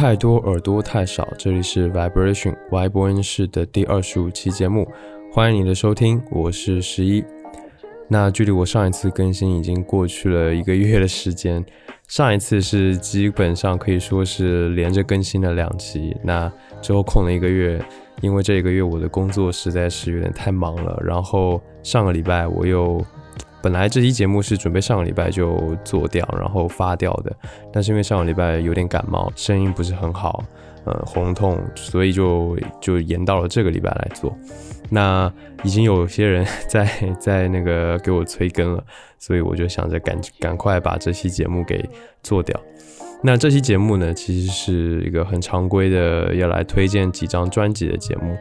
太多，耳朵太少。这里是 Vibration Y 播音室的第二十五期节目，欢迎你的收听，我是十一。那距离我上一次更新已经过去了一个月的时间，上一次是基本上可以说是连着更新了两期，那之后空了一个月，因为这一个月我的工作实在是有点太忙了，然后上个礼拜我又。本来这期节目是准备上个礼拜就做掉，然后发掉的，但是因为上个礼拜有点感冒，声音不是很好，呃，喉咙痛，所以就就延到了这个礼拜来做。那已经有些人在在那个给我催更了，所以我就想着赶赶快把这期节目给做掉。那这期节目呢，其实是一个很常规的要来推荐几张专辑的节目。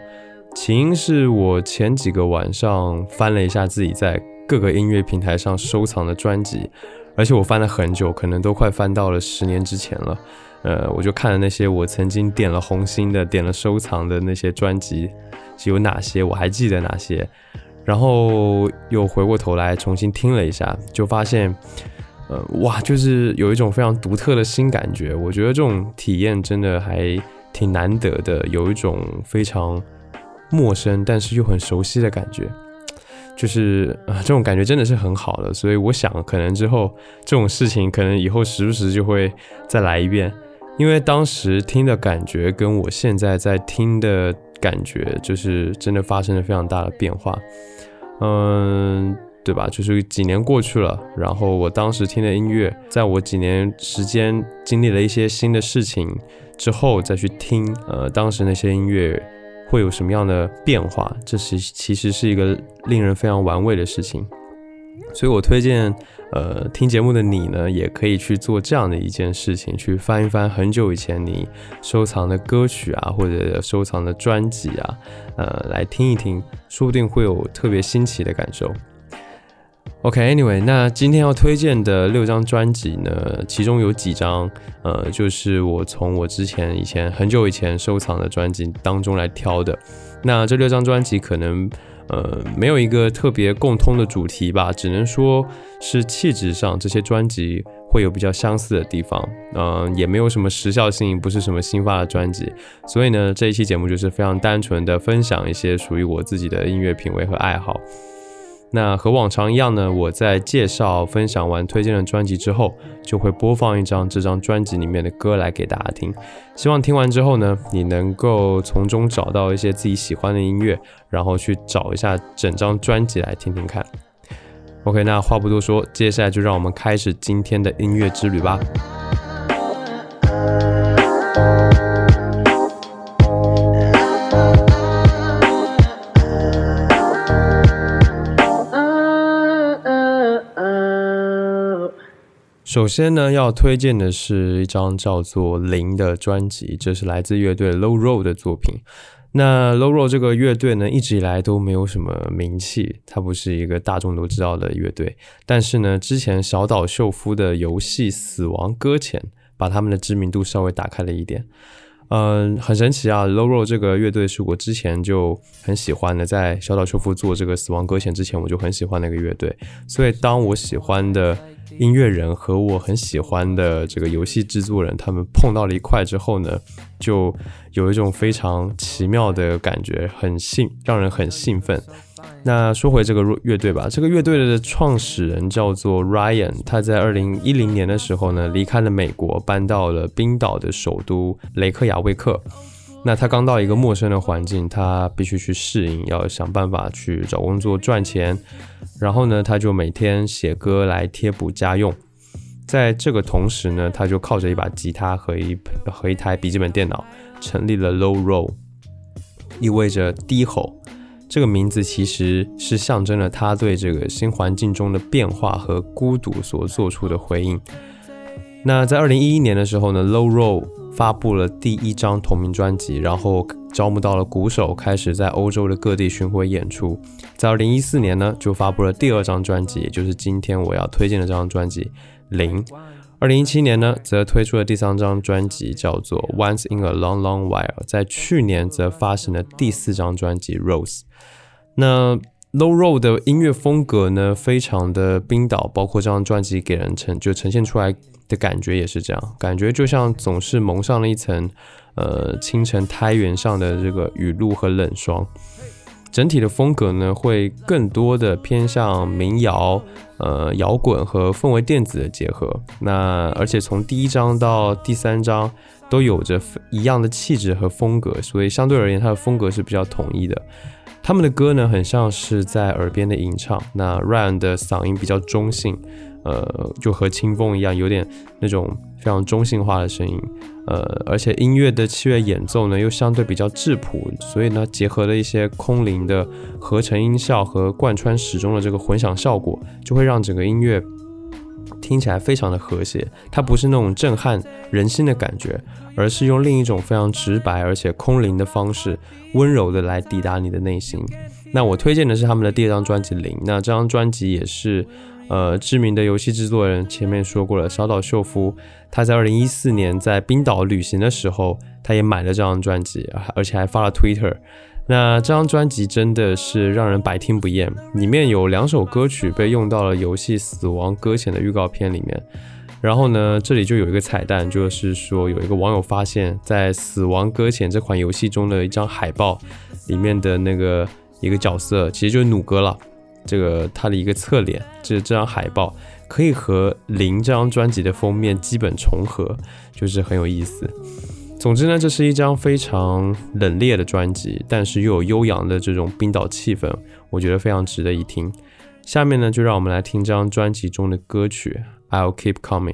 起因是我前几个晚上翻了一下自己在各个音乐平台上收藏的专辑，而且我翻了很久，可能都快翻到了十年之前了。呃，我就看了那些我曾经点了红心的、点了收藏的那些专辑是有哪些，我还记得哪些，然后又回过头来重新听了一下，就发现，呃，哇，就是有一种非常独特的新感觉。我觉得这种体验真的还挺难得的，有一种非常陌生但是又很熟悉的感觉。就是啊，这种感觉真的是很好的，所以我想，可能之后这种事情，可能以后时不时就会再来一遍，因为当时听的感觉跟我现在在听的感觉，就是真的发生了非常大的变化，嗯，对吧？就是几年过去了，然后我当时听的音乐，在我几年时间经历了一些新的事情之后再去听，呃，当时那些音乐。会有什么样的变化？这是其实是一个令人非常玩味的事情，所以我推荐，呃，听节目的你呢，也可以去做这样的一件事情，去翻一翻很久以前你收藏的歌曲啊，或者收藏的专辑啊，呃，来听一听，说不定会有特别新奇的感受。OK，Anyway，那今天要推荐的六张专辑呢，其中有几张，呃，就是我从我之前以前很久以前收藏的专辑当中来挑的。那这六张专辑可能，呃，没有一个特别共通的主题吧，只能说是气质上这些专辑会有比较相似的地方，嗯，也没有什么时效性，不是什么新发的专辑。所以呢，这一期节目就是非常单纯的分享一些属于我自己的音乐品味和爱好。那和往常一样呢，我在介绍、分享完推荐的专辑之后，就会播放一张这张专辑里面的歌来给大家听。希望听完之后呢，你能够从中找到一些自己喜欢的音乐，然后去找一下整张专辑来听听看。OK，那话不多说，接下来就让我们开始今天的音乐之旅吧。首先呢，要推荐的是一张叫做《零》的专辑，这是来自乐队 Low Roll 的作品。那 Low Roll 这个乐队呢，一直以来都没有什么名气，它不是一个大众都知道的乐队。但是呢，之前小岛秀夫的游戏《死亡搁浅》把他们的知名度稍微打开了一点。嗯，很神奇啊！Low Roll 这个乐队是我之前就很喜欢的，在小岛秀夫做这个《死亡搁浅》之前，我就很喜欢那个乐队。所以当我喜欢的音乐人和我很喜欢的这个游戏制作人，他们碰到了一块之后呢，就有一种非常奇妙的感觉，很兴，让人很兴奋。那说回这个乐队吧，这个乐队的创始人叫做 Ryan，他在二零一零年的时候呢，离开了美国，搬到了冰岛的首都雷克雅未克。那他刚到一个陌生的环境，他必须去适应，要想办法去找工作赚钱。然后呢，他就每天写歌来贴补家用。在这个同时呢，他就靠着一把吉他和一和一台笔记本电脑，成立了 Low Roll，意味着低吼。这个名字其实是象征了他对这个新环境中的变化和孤独所做出的回应。那在二零一一年的时候呢，Low Roll。发布了第一张同名专辑，然后招募到了鼓手，开始在欧洲的各地巡回演出。在二零一四年呢，就发布了第二张专辑，也就是今天我要推荐的这张专辑《零》。二零一七年呢，则推出了第三张专辑，叫做《Once in a Long Long While》。在去年则发行了第四张专辑《Rose》。那 Low r o d 的音乐风格呢，非常的冰岛，包括这张专辑给人呈就呈现出来的感觉也是这样，感觉就像总是蒙上了一层呃清晨苔原上的这个雨露和冷霜。整体的风格呢，会更多的偏向民谣、呃摇滚和氛围电子的结合。那而且从第一章到第三章都有着一样的气质和风格，所以相对而言，它的风格是比较统一的。他们的歌呢，很像是在耳边的吟唱。那 Ryan 的嗓音比较中性，呃，就和清风一样，有点那种非常中性化的声音。呃，而且音乐的器乐演奏呢，又相对比较质朴，所以呢，结合了一些空灵的合成音效和贯穿始终的这个混响效果，就会让整个音乐。听起来非常的和谐，它不是那种震撼人心的感觉，而是用另一种非常直白而且空灵的方式，温柔的来抵达你的内心。那我推荐的是他们的第二张专辑《零》，那这张专辑也是，呃，知名的游戏制作人前面说过了，小岛秀夫他在二零一四年在冰岛旅行的时候，他也买了这张专辑，而且还发了 Twitter。那这张专辑真的是让人百听不厌，里面有两首歌曲被用到了游戏《死亡搁浅》的预告片里面。然后呢，这里就有一个彩蛋，就是说有一个网友发现，在《死亡搁浅》这款游戏中的一张海报里面的那个一个角色，其实就是弩哥了。这个他的一个侧脸，这这张海报可以和《零》这张专辑的封面基本重合，就是很有意思。总之呢，这是一张非常冷冽的专辑，但是又有悠扬的这种冰岛气氛，我觉得非常值得一听。下面呢，就让我们来听这张专辑中的歌曲《I'll Keep Coming》。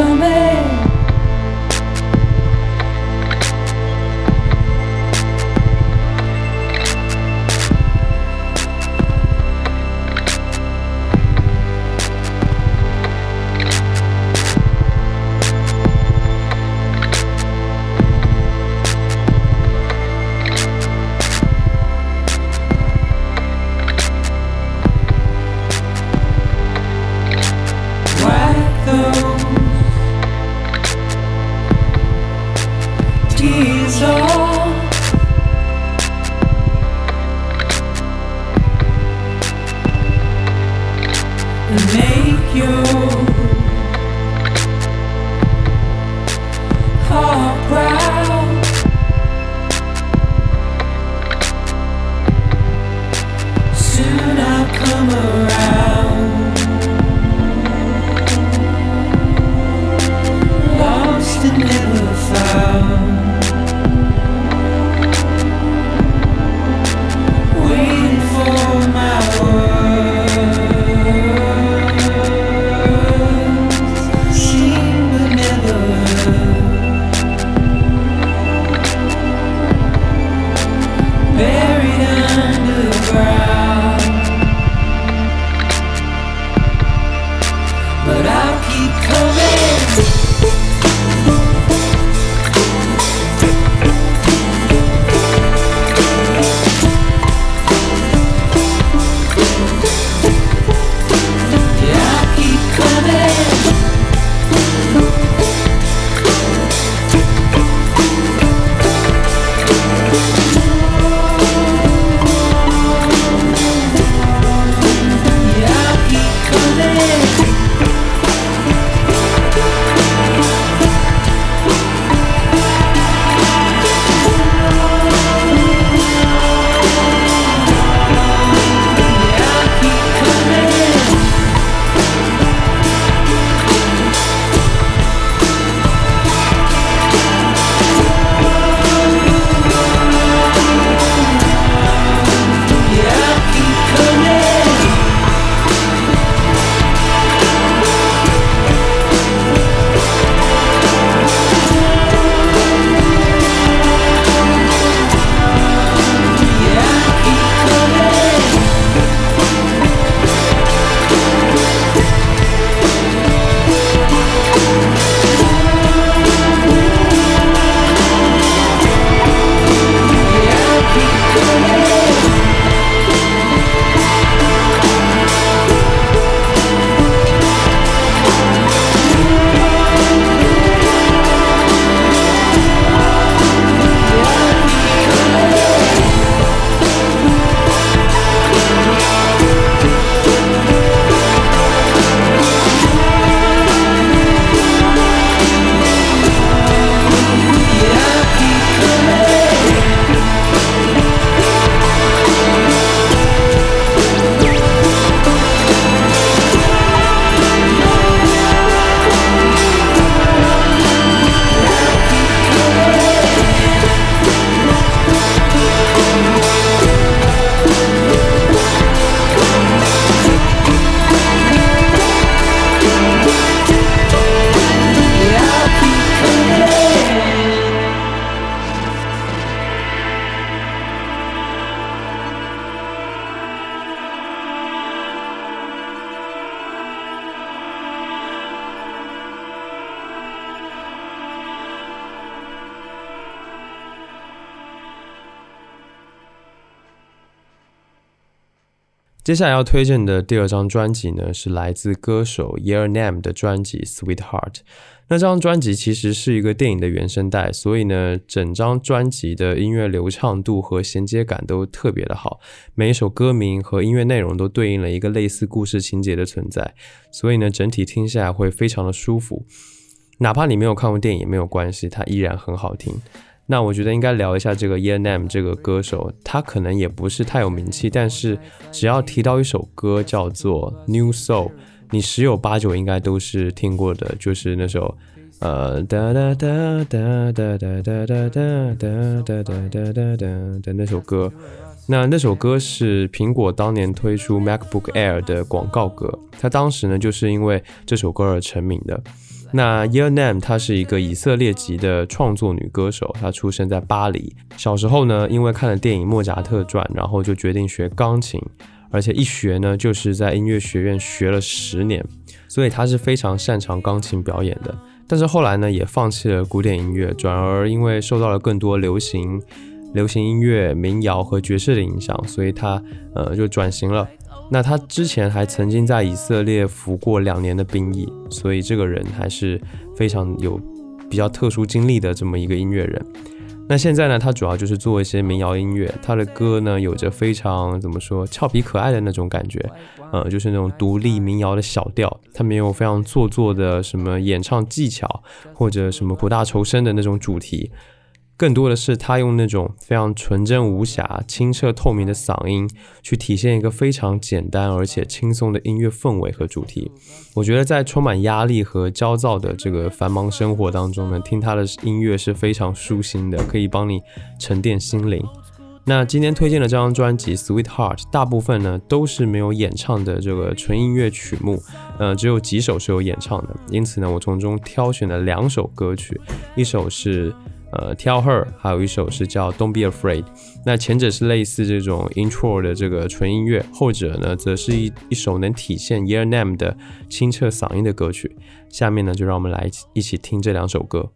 from. 接下来要推荐的第二张专辑呢，是来自歌手 Year Name 的专辑《Sweetheart》。那张专辑其实是一个电影的原声带，所以呢，整张专辑的音乐流畅度和衔接感都特别的好。每一首歌名和音乐内容都对应了一个类似故事情节的存在，所以呢，整体听下来会非常的舒服。哪怕你没有看过电影也没有关系，它依然很好听。那我觉得应该聊一下这个 e n m 这个歌手，他可能也不是太有名气，但是只要提到一首歌叫做 New Soul。你十有八九应该都是听过的，就是那首，呃哒哒哒哒哒哒哒哒哒哒哒哒哒哒的那首歌。那那首歌是苹果当年推出 MacBook Air 的广告歌，它当时呢就是因为这首歌而成名的。那 Year Nam 她是一个以色列籍的创作女歌手，她出生在巴黎。小时候呢，因为看了电影《莫扎特传》，然后就决定学钢琴。而且一学呢，就是在音乐学院学了十年，所以她是非常擅长钢琴表演的。但是后来呢，也放弃了古典音乐，转而因为受到了更多流行、流行音乐、民谣和爵士的影响，所以她呃就转型了。那他之前还曾经在以色列服过两年的兵役，所以这个人还是非常有比较特殊经历的这么一个音乐人。那现在呢，他主要就是做一些民谣音乐，他的歌呢有着非常怎么说俏皮可爱的那种感觉，呃，就是那种独立民谣的小调，他没有非常做作的什么演唱技巧或者什么苦大仇深的那种主题。更多的是他用那种非常纯真无瑕、清澈透明的嗓音，去体现一个非常简单而且轻松的音乐氛围和主题。我觉得在充满压力和焦躁的这个繁忙生活当中呢，听他的音乐是非常舒心的，可以帮你沉淀心灵。那今天推荐的这张专辑《Sweetheart》，大部分呢都是没有演唱的这个纯音乐曲目，呃，只有几首是有演唱的。因此呢，我从中挑选了两首歌曲，一首是。呃，Tell Her，还有一首是叫 Don't Be Afraid。那前者是类似这种 intro 的这个纯音乐，后者呢，则是一一首能体现 Year Name 的清澈嗓音的歌曲。下面呢，就让我们来一起听这两首歌。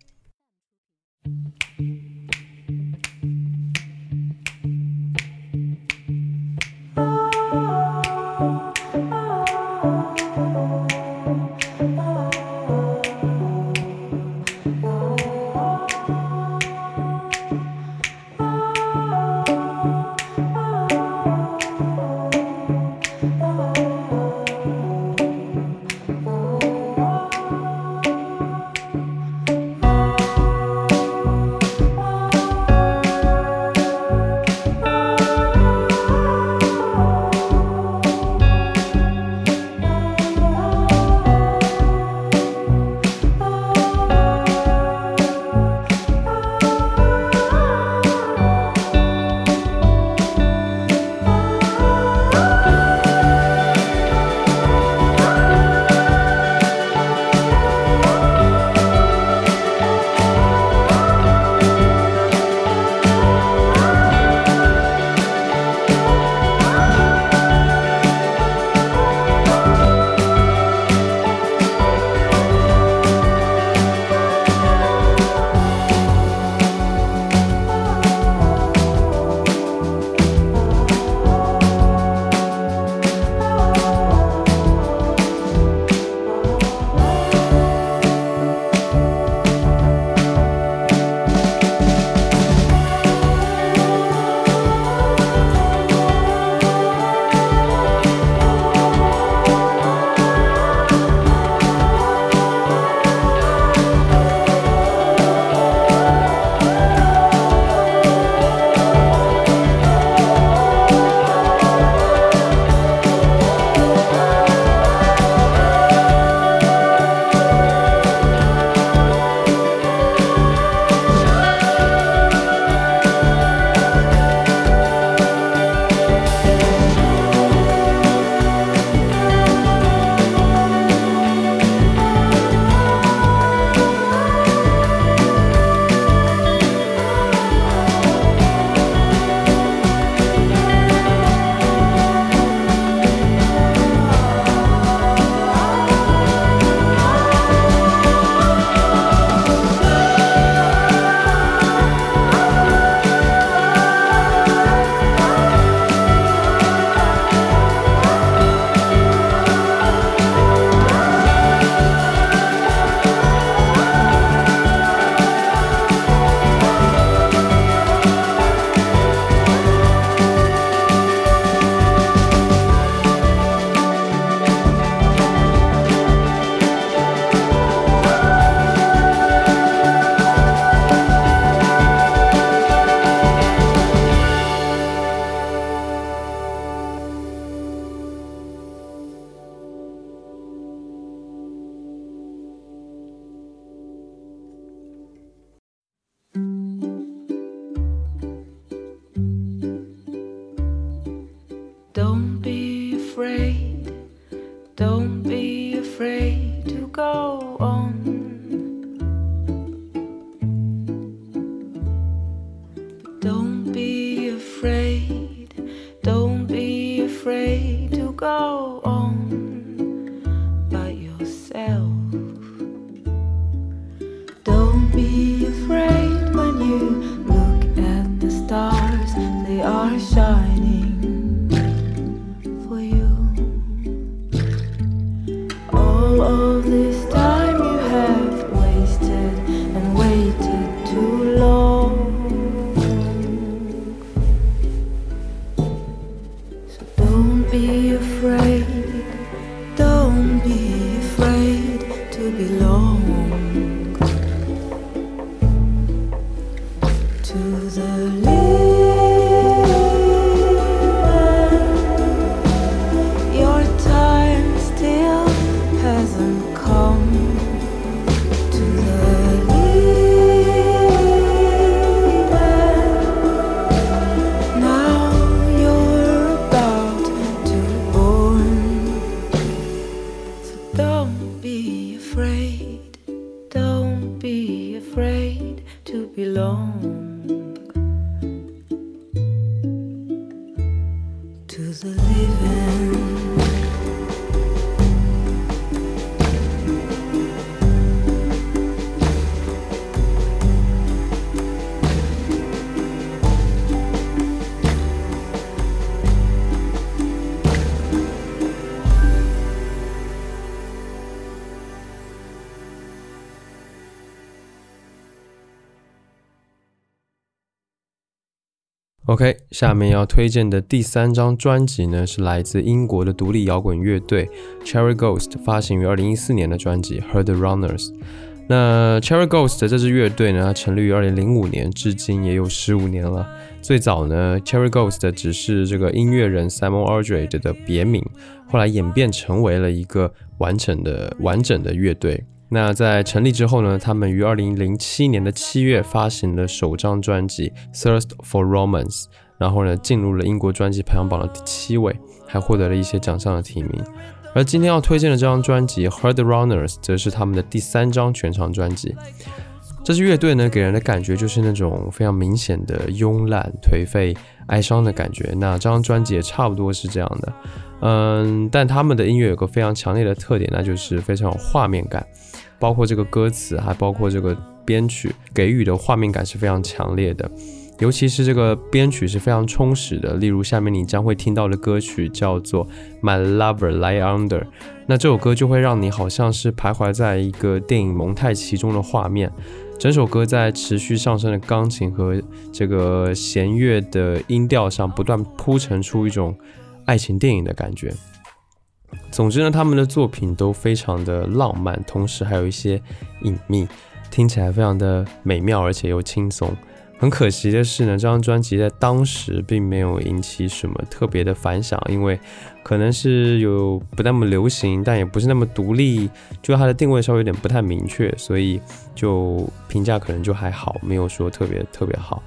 下面要推荐的第三张专辑呢，是来自英国的独立摇滚乐队 Cherry Ghost 发行于二零一四年的专辑《Heard Runners》。那 Cherry Ghost 这支乐队呢，成立于二零零五年，至今也有十五年了。最早呢，Cherry Ghost 只是这个音乐人 Simon Aldred 的别名，后来演变成为了一个完整的、完整的乐队。那在成立之后呢，他们于二零零七年的七月发行了首张专辑《Thirst for Romance》，然后呢进入了英国专辑排行榜的第七位，还获得了一些奖项的提名。而今天要推荐的这张专辑《Hard Runners》则是他们的第三张全长专辑。这支乐队呢，给人的感觉就是那种非常明显的慵懒、颓废、哀伤的感觉。那这张专辑也差不多是这样的，嗯，但他们的音乐有个非常强烈的特点，那就是非常有画面感。包括这个歌词，还包括这个编曲，给予的画面感是非常强烈的。尤其是这个编曲是非常充实的。例如下面你将会听到的歌曲叫做《My Lover Lie Under》，那这首歌就会让你好像是徘徊在一个电影蒙太奇中的画面。整首歌在持续上升的钢琴和这个弦乐的音调上，不断铺陈出一种爱情电影的感觉。总之呢，他们的作品都非常的浪漫，同时还有一些隐秘，听起来非常的美妙，而且又轻松。很可惜的是呢，这张专辑在当时并没有引起什么特别的反响，因为可能是有不那么流行，但也不是那么独立，就它的定位稍微有点不太明确，所以就评价可能就还好，没有说特别特别好。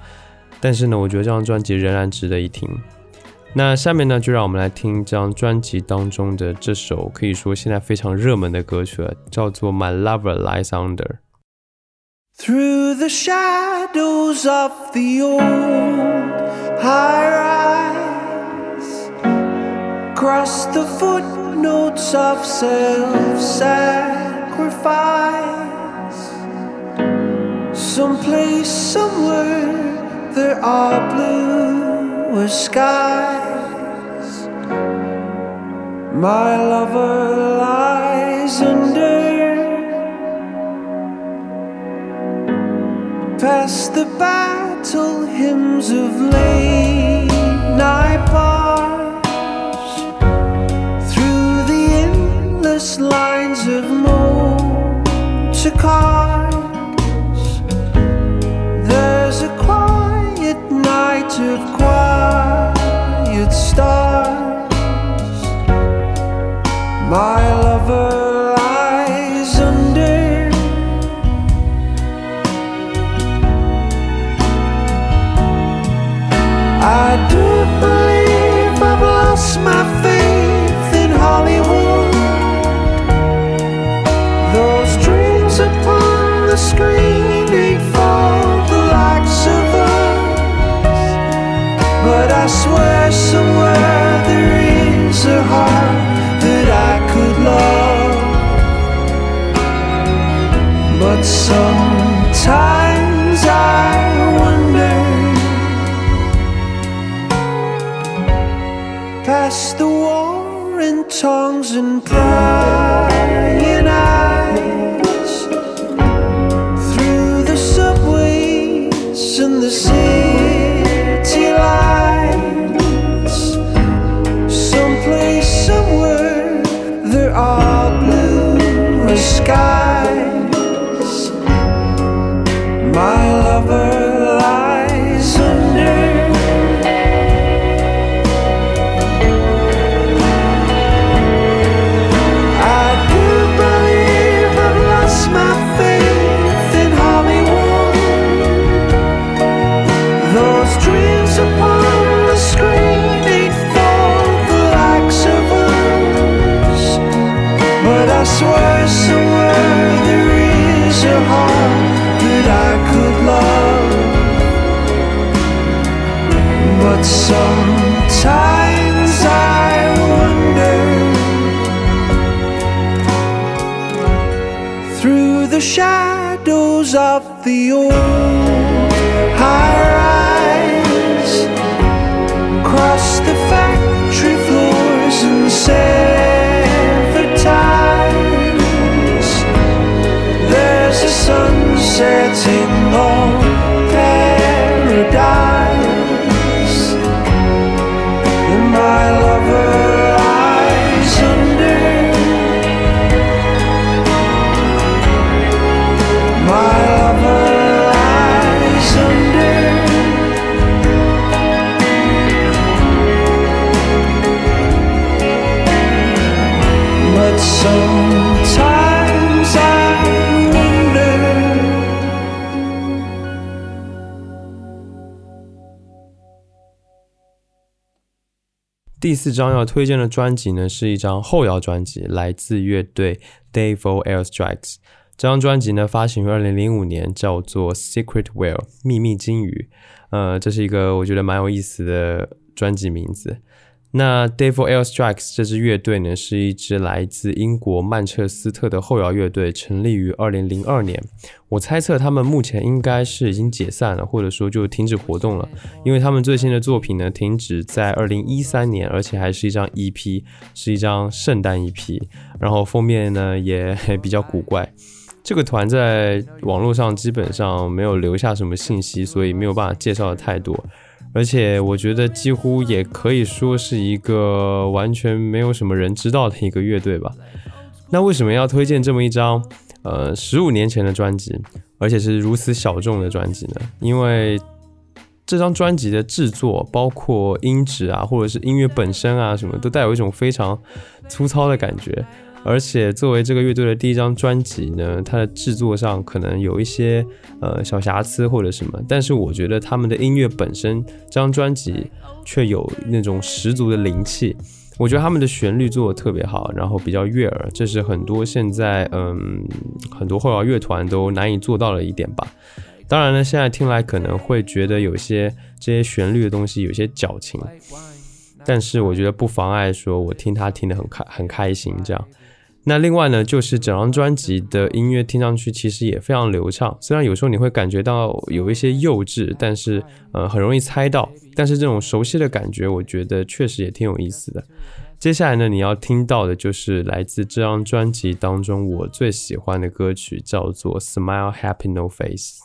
但是呢，我觉得这张专辑仍然值得一听。那下面呢，就让我们来听这张专辑当中的这首可以说现在非常热门的歌曲了，叫做《My Lover Lies Under》。Through the shadows of the old high rise, across the footnotes of self sacrifice, someplace, somewhere, there are bluer skies. My lover lies under. Past the battle hymns of late night bars, through the endless lines of motor cars. There's a quiet night of quiet stars. My lover sometimes I wonder. past the warring tongues and prying eyes. Through the subways and the city lights. Someplace somewhere there are blue skies shadows of the old high rise, across the factory floors and ties. There's a sun setting 第四张要推荐的专辑呢，是一张后摇专辑，来自乐队 Devil Airstrikes。这张专辑呢，发行于二零零五年，叫做《Secret Whale》秘密鲸鱼。呃，这是一个我觉得蛮有意思的专辑名字。那 Dave for Airstrikes 这支乐队呢，是一支来自英国曼彻斯特的后摇乐队，成立于二零零二年。我猜测他们目前应该是已经解散了，或者说就停止活动了，因为他们最新的作品呢停止在二零一三年，而且还是一张 EP，是一张圣诞 EP，然后封面呢也 比较古怪。这个团在网络上基本上没有留下什么信息，所以没有办法介绍的太多。而且我觉得几乎也可以说是一个完全没有什么人知道的一个乐队吧。那为什么要推荐这么一张呃十五年前的专辑，而且是如此小众的专辑呢？因为这张专辑的制作，包括音质啊，或者是音乐本身啊，什么都带有一种非常粗糙的感觉。而且作为这个乐队的第一张专辑呢，它的制作上可能有一些呃小瑕疵或者什么，但是我觉得他们的音乐本身，这张专辑却有那种十足的灵气。我觉得他们的旋律做的特别好，然后比较悦耳，这是很多现在嗯很多后摇乐团都难以做到的一点吧。当然呢，现在听来可能会觉得有些这些旋律的东西有些矫情，但是我觉得不妨碍说我听它听得很开很开心这样。那另外呢，就是整张专辑的音乐听上去其实也非常流畅，虽然有时候你会感觉到有一些幼稚，但是呃很容易猜到，但是这种熟悉的感觉，我觉得确实也挺有意思的。接下来呢，你要听到的就是来自这张专辑当中我最喜欢的歌曲，叫做《Smile Happy No Face》。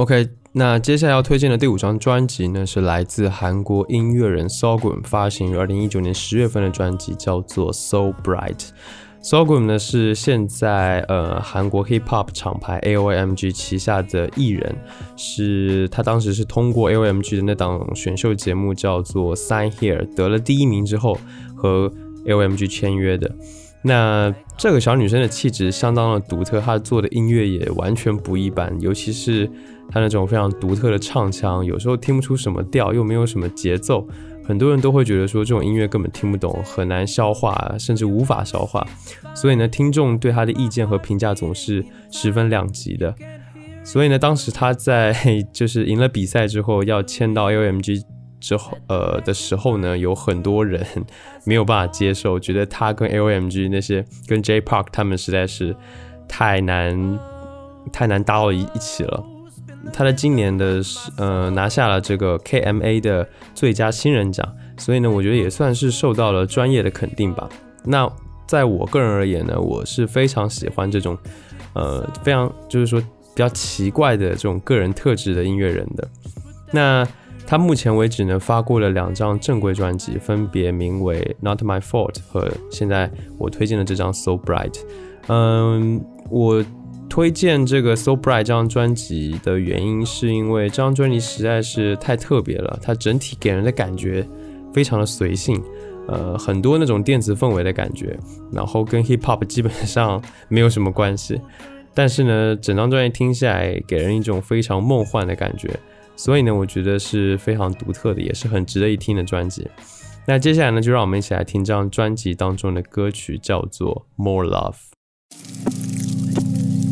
OK，那接下来要推荐的第五张专辑呢，是来自韩国音乐人 Sogum 发行于二零一九年十月份的专辑，叫做 So Bright。Sogum 呢是现在呃韩国 Hip Hop 厂牌 AOMG 旗下的艺人，是他当时是通过 AOMG 的那档选秀节目叫做 Sign Here 得了第一名之后和 AOMG 签约的。那这个小女生的气质相当的独特，她做的音乐也完全不一般，尤其是他那种非常独特的唱腔，有时候听不出什么调，又没有什么节奏。很多人都会觉得说这种音乐根本听不懂，很难消化，甚至无法消化。所以呢，听众对他的意见和评价总是十分两极的。所以呢，当时他在就是赢了比赛之后要签到 L M G 之后，呃的时候呢，有很多人没有办法接受，觉得他跟 L M G 那些跟 J Park 他们实在是太难太难搭到一一起了。他在今年的呃拿下了这个 KMA 的最佳新人奖，所以呢，我觉得也算是受到了专业的肯定吧。那在我个人而言呢，我是非常喜欢这种呃非常就是说比较奇怪的这种个人特质的音乐人的。那他目前为止呢发过了两张正规专辑，分别名为 Not My Fault 和现在我推荐的这张 So Bright。嗯，我。推荐这个 So Bright 这张专辑的原因，是因为这张专辑实在是太特别了。它整体给人的感觉非常的随性，呃，很多那种电子氛围的感觉，然后跟 Hip Hop 基本上没有什么关系。但是呢，整张专辑听下来，给人一种非常梦幻的感觉。所以呢，我觉得是非常独特的，也是很值得一听的专辑。那接下来呢，就让我们一起来听这张专辑当中的歌曲，叫做 More Love。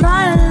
my life.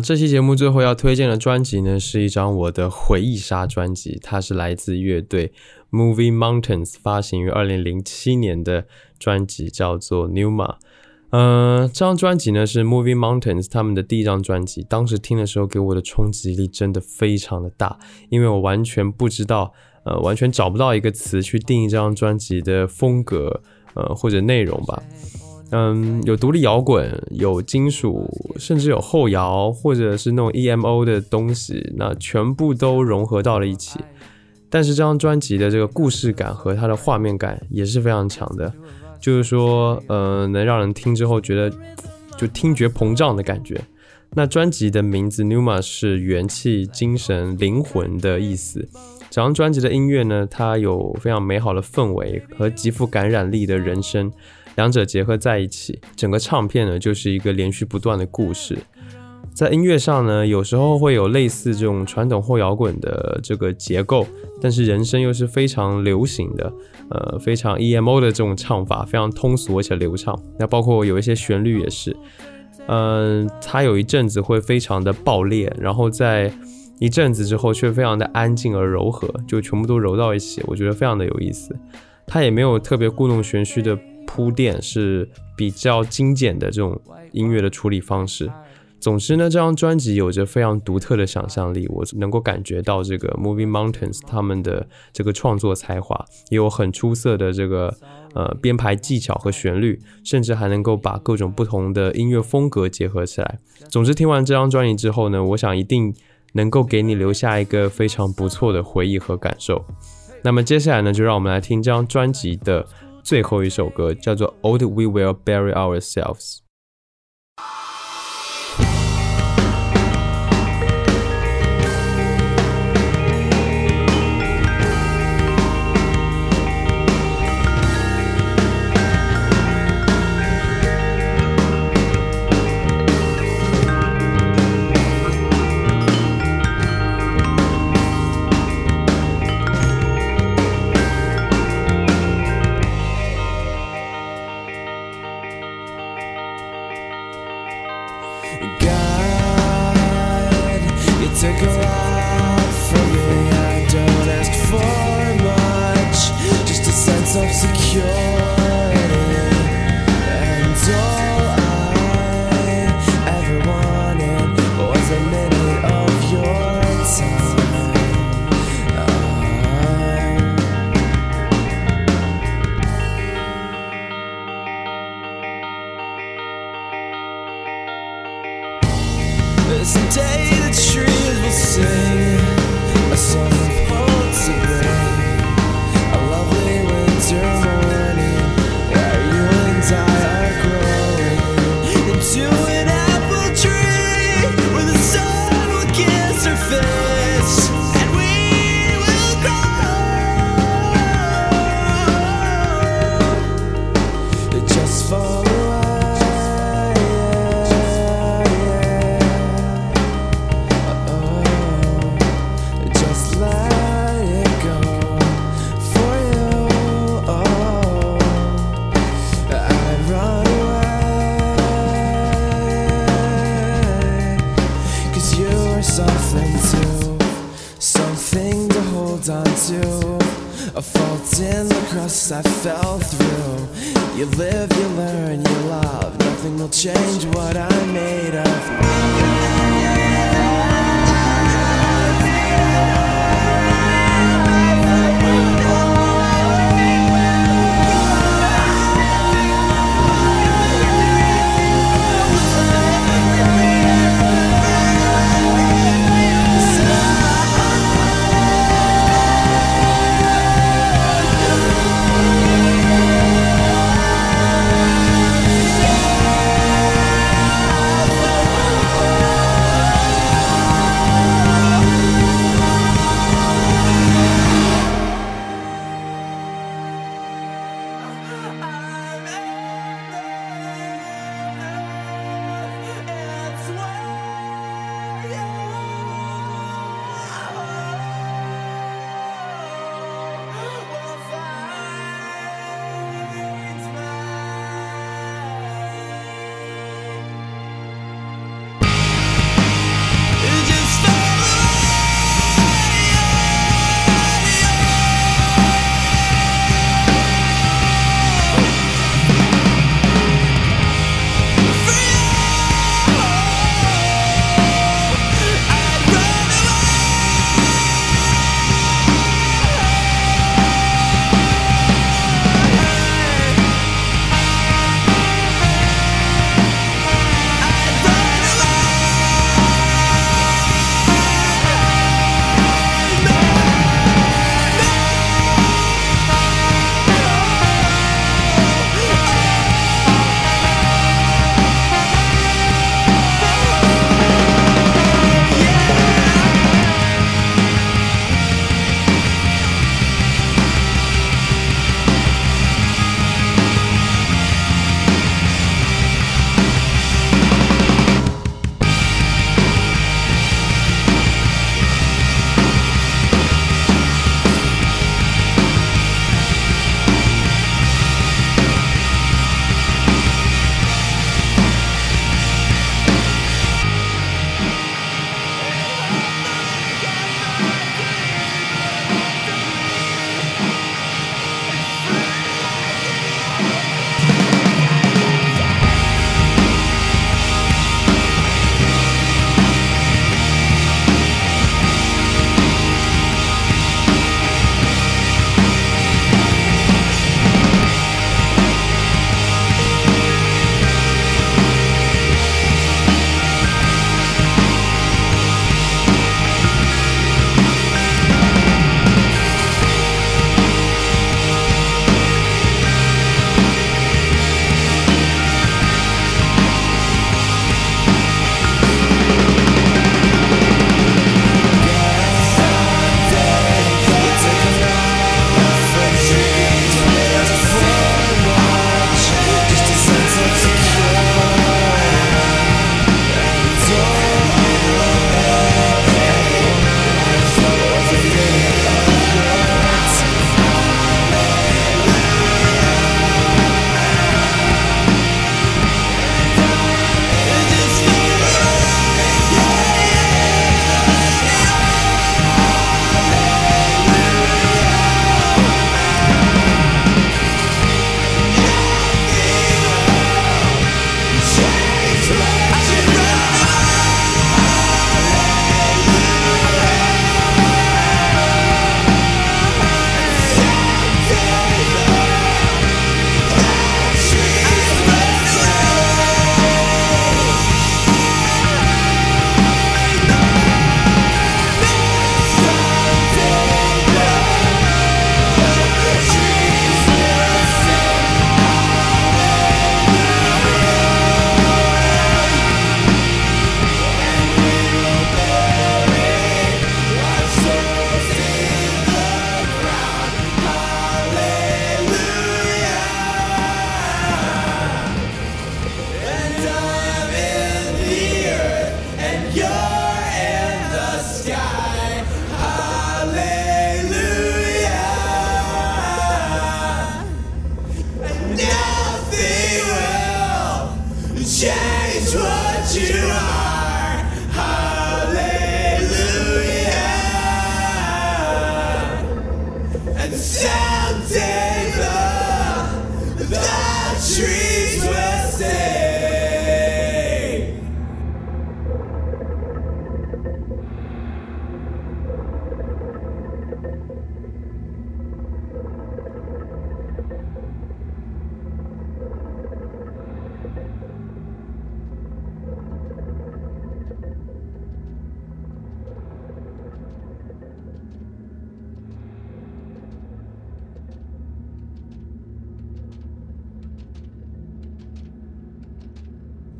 这期节目最后要推荐的专辑呢，是一张我的回忆杀专辑，它是来自乐队 Movie Mountains 发行于二零零七年的专辑，叫做 Numa。呃，这张专辑呢是 Movie Mountains 他们的第一张专辑，当时听的时候给我的冲击力真的非常的大，因为我完全不知道，呃，完全找不到一个词去定义这张专辑的风格，呃，或者内容吧。嗯，有独立摇滚，有金属，甚至有后摇，或者是那种 EMO 的东西，那全部都融合到了一起。但是这张专辑的这个故事感和它的画面感也是非常强的，就是说，呃，能让人听之后觉得就听觉膨胀的感觉。那专辑的名字 Numa 是元气、精神、灵魂的意思。整张专辑的音乐呢，它有非常美好的氛围和极富感染力的人声，两者结合在一起，整个唱片呢就是一个连续不断的故事。在音乐上呢，有时候会有类似这种传统后摇滚的这个结构，但是人声又是非常流行的，呃，非常 EMO 的这种唱法，非常通俗而且流畅。那包括有一些旋律也是，嗯，它有一阵子会非常的爆裂，然后在一阵子之后却非常的安静而柔和，就全部都揉到一起，我觉得非常的有意思。它也没有特别故弄玄虚的铺垫，是比较精简的这种音乐的处理方式。总之呢，这张专辑有着非常独特的想象力，我能够感觉到这个 Moving Mountains 他们的这个创作才华，也有很出色的这个呃编排技巧和旋律，甚至还能够把各种不同的音乐风格结合起来。总之，听完这张专辑之后呢，我想一定能够给你留下一个非常不错的回忆和感受。那么接下来呢，就让我们来听这张专辑的最后一首歌，叫做 Old We Will Bury Ourselves。What I'm made of.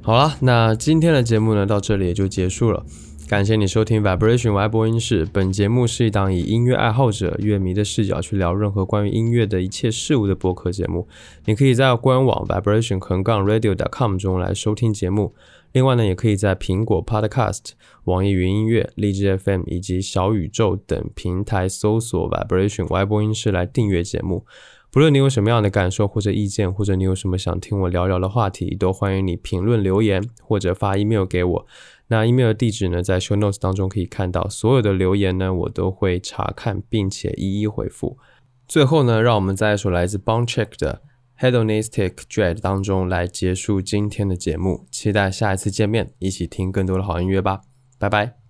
好了，那今天的节目呢，到这里也就结束了。感谢你收听 Vibration Y 播音室。本节目是一档以音乐爱好者、乐迷的视角去聊任何关于音乐的一切事物的播客节目。你可以在官网 vibration 横杠 radio.com 中来收听节目。另外呢，也可以在苹果 Podcast、网易云音乐、荔枝 FM 以及小宇宙等平台搜索 Vibration Y 播音室来订阅节目。不论你有什么样的感受或者意见，或者你有什么想听我聊聊的话题，都欢迎你评论留言或者发 email 给我。那 email 的地址呢，在 show notes 当中可以看到。所有的留言呢，我都会查看并且一一回复。最后呢，让我们在一首来自 Boncheck 的 Hedonistic Dread 当中来结束今天的节目。期待下一次见面，一起听更多的好音乐吧。拜拜。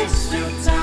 waste your time.